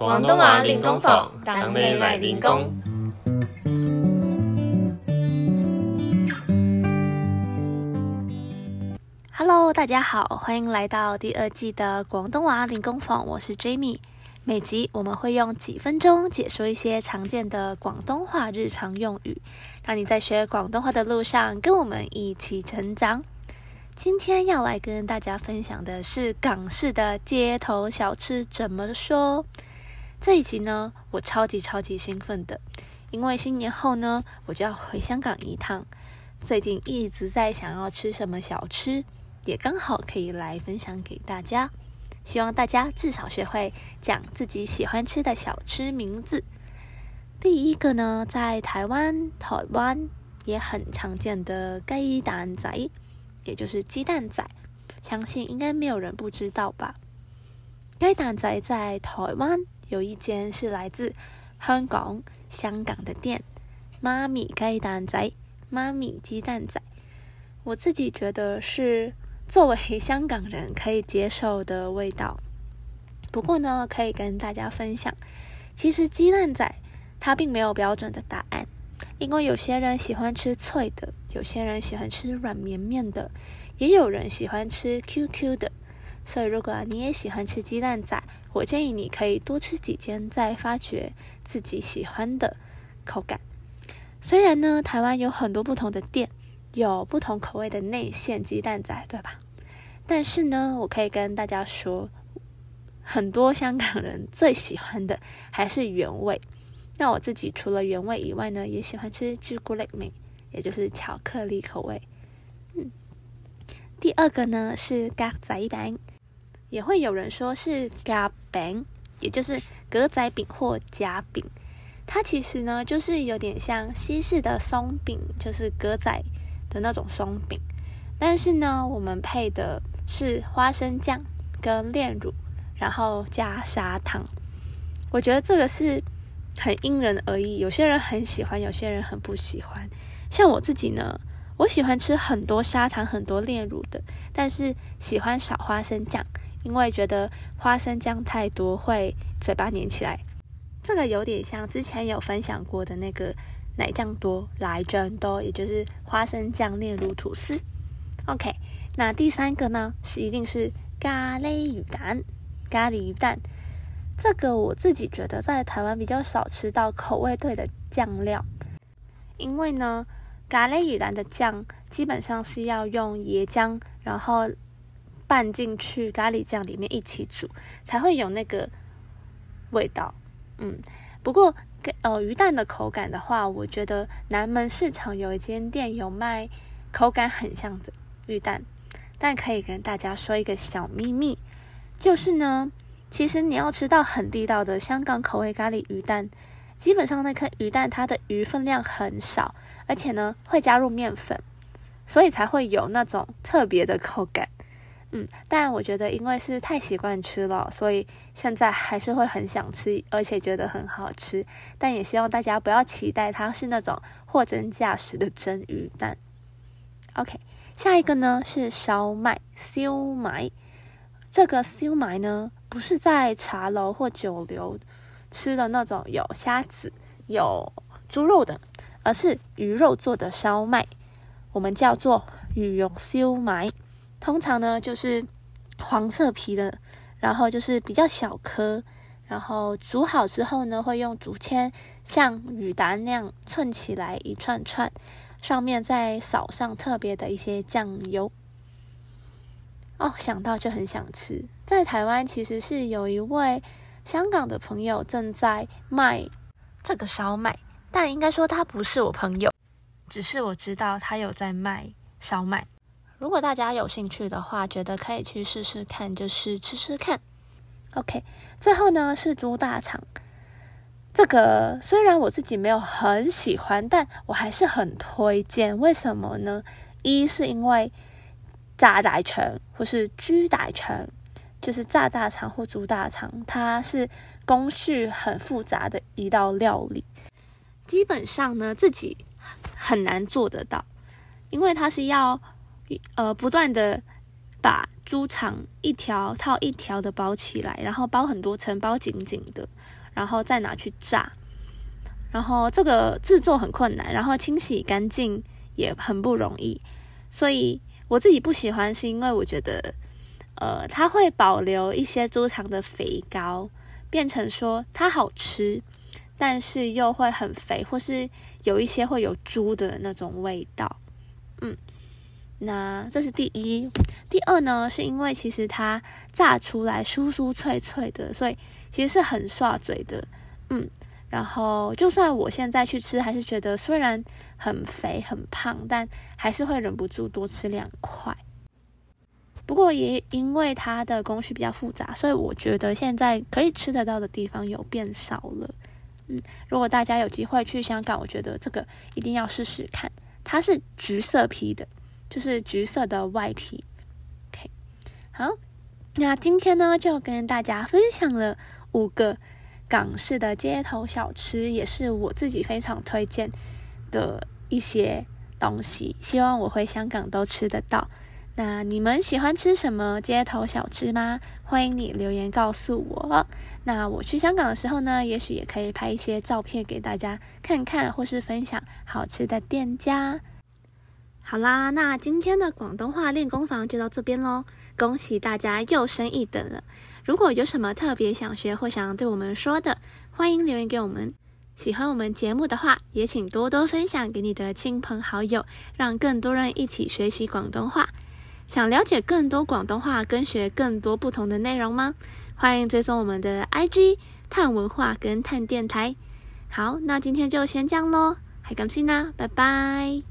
广东话练功房，等你来练功。Hello，大家好，欢迎来到第二季的广东话练功房，我是 Jamie。每集我们会用几分钟解说一些常见的广东话日常用语，让你在学广东话的路上跟我们一起成长。今天要来跟大家分享的是港式的街头小吃怎么说。这一集呢，我超级超级兴奋的，因为新年后呢，我就要回香港一趟。最近一直在想要吃什么小吃，也刚好可以来分享给大家。希望大家至少学会讲自己喜欢吃的小吃名字。第一个呢，在台湾，台湾也很常见的鸡蛋仔。也就是鸡蛋仔，相信应该没有人不知道吧？鸡蛋仔在台湾有一间是来自香港、香港的店，妈咪鸡蛋仔，妈咪鸡蛋仔。我自己觉得是作为香港人可以接受的味道。不过呢，可以跟大家分享，其实鸡蛋仔它并没有标准的答案。因为有些人喜欢吃脆的，有些人喜欢吃软绵绵的，也有人喜欢吃 Q Q 的。所以，如果你也喜欢吃鸡蛋仔，我建议你可以多吃几间，再发掘自己喜欢的口感。虽然呢，台湾有很多不同的店，有不同口味的内馅鸡蛋仔，对吧？但是呢，我可以跟大家说，很多香港人最喜欢的还是原味。那我自己除了原味以外呢，也喜欢吃朱古力味，也就是巧克力口味。嗯，第二个呢是咖仔饼，也会有人说是格饼，也就是格仔饼或夹饼。它其实呢就是有点像西式的松饼，就是格仔的那种松饼，但是呢我们配的是花生酱跟炼乳，然后加砂糖。我觉得这个是。很因人而异，有些人很喜欢，有些人很不喜欢。像我自己呢，我喜欢吃很多砂糖、很多炼乳的，但是喜欢少花生酱，因为觉得花生酱太多会嘴巴黏起来。这个有点像之前有分享过的那个奶酱多来真多，也就是花生酱炼乳吐司。OK，那第三个呢，是一定是咖喱鱼蛋，咖喱鱼蛋。这个我自己觉得在台湾比较少吃到口味对的酱料，因为呢，咖喱鱼蛋的酱基本上是要用椰浆，然后拌进去咖喱酱里面一起煮，才会有那个味道。嗯，不过跟呃鱼蛋的口感的话，我觉得南门市场有一间店有卖口感很像的鱼蛋，但可以跟大家说一个小秘密，就是呢。其实你要吃到很地道的香港口味咖喱鱼蛋，基本上那颗鱼蛋它的鱼分量很少，而且呢会加入面粉，所以才会有那种特别的口感。嗯，但我觉得因为是太习惯吃了，所以现在还是会很想吃，而且觉得很好吃。但也希望大家不要期待它是那种货真价实的真鱼蛋。OK，下一个呢是烧麦烧麦，这个烧麦呢。不是在茶楼或酒楼吃的那种有虾子、有猪肉的，而是鱼肉做的烧麦，我们叫做鱼肉烧麦。通常呢就是黄色皮的，然后就是比较小颗，然后煮好之后呢会用竹签像雨达那样串起来一串串，上面再扫上特别的一些酱油。哦，想到就很想吃。在台湾其实是有一位香港的朋友正在卖这个烧麦，但应该说他不是我朋友，只是我知道他有在卖烧麦。如果大家有兴趣的话，觉得可以去试试看，就是吃吃看。OK，最后呢是猪大肠，这个虽然我自己没有很喜欢，但我还是很推荐。为什么呢？一是因为。炸大肠或是猪大肠，就是炸大肠或猪大肠，它是工序很复杂的一道料理，基本上呢自己很难做得到，因为它是要呃不断的把猪肠一条套一条的包起来，然后包很多层，包紧紧的，然后再拿去炸。然后这个制作很困难，然后清洗干净也很不容易，所以我自己不喜欢，是因为我觉得，呃，它会保留一些猪肠的肥膏，变成说它好吃，但是又会很肥，或是有一些会有猪的那种味道。嗯，那这是第一。第二呢，是因为其实它炸出来酥酥脆脆的，所以其实是很刷嘴的。嗯。然后，就算我现在去吃，还是觉得虽然很肥很胖，但还是会忍不住多吃两块。不过也因为它的工序比较复杂，所以我觉得现在可以吃得到的地方有变少了。嗯，如果大家有机会去香港，我觉得这个一定要试试看。它是橘色皮的，就是橘色的外皮。OK，好，那今天呢就跟大家分享了五个。港式的街头小吃也是我自己非常推荐的一些东西，希望我回香港都吃得到。那你们喜欢吃什么街头小吃吗？欢迎你留言告诉我。那我去香港的时候呢，也许也可以拍一些照片给大家看看，或是分享好吃的店家。好啦，那今天的广东话练功房就到这边喽，恭喜大家又升一等了。如果有什么特别想学或想对我们说的，欢迎留言给我们。喜欢我们节目的话，也请多多分享给你的亲朋好友，让更多人一起学习广东话。想了解更多广东话，跟学更多不同的内容吗？欢迎追踪我们的 IG 探文化跟探电台。好，那今天就先这样喽，还感谢啦，拜拜。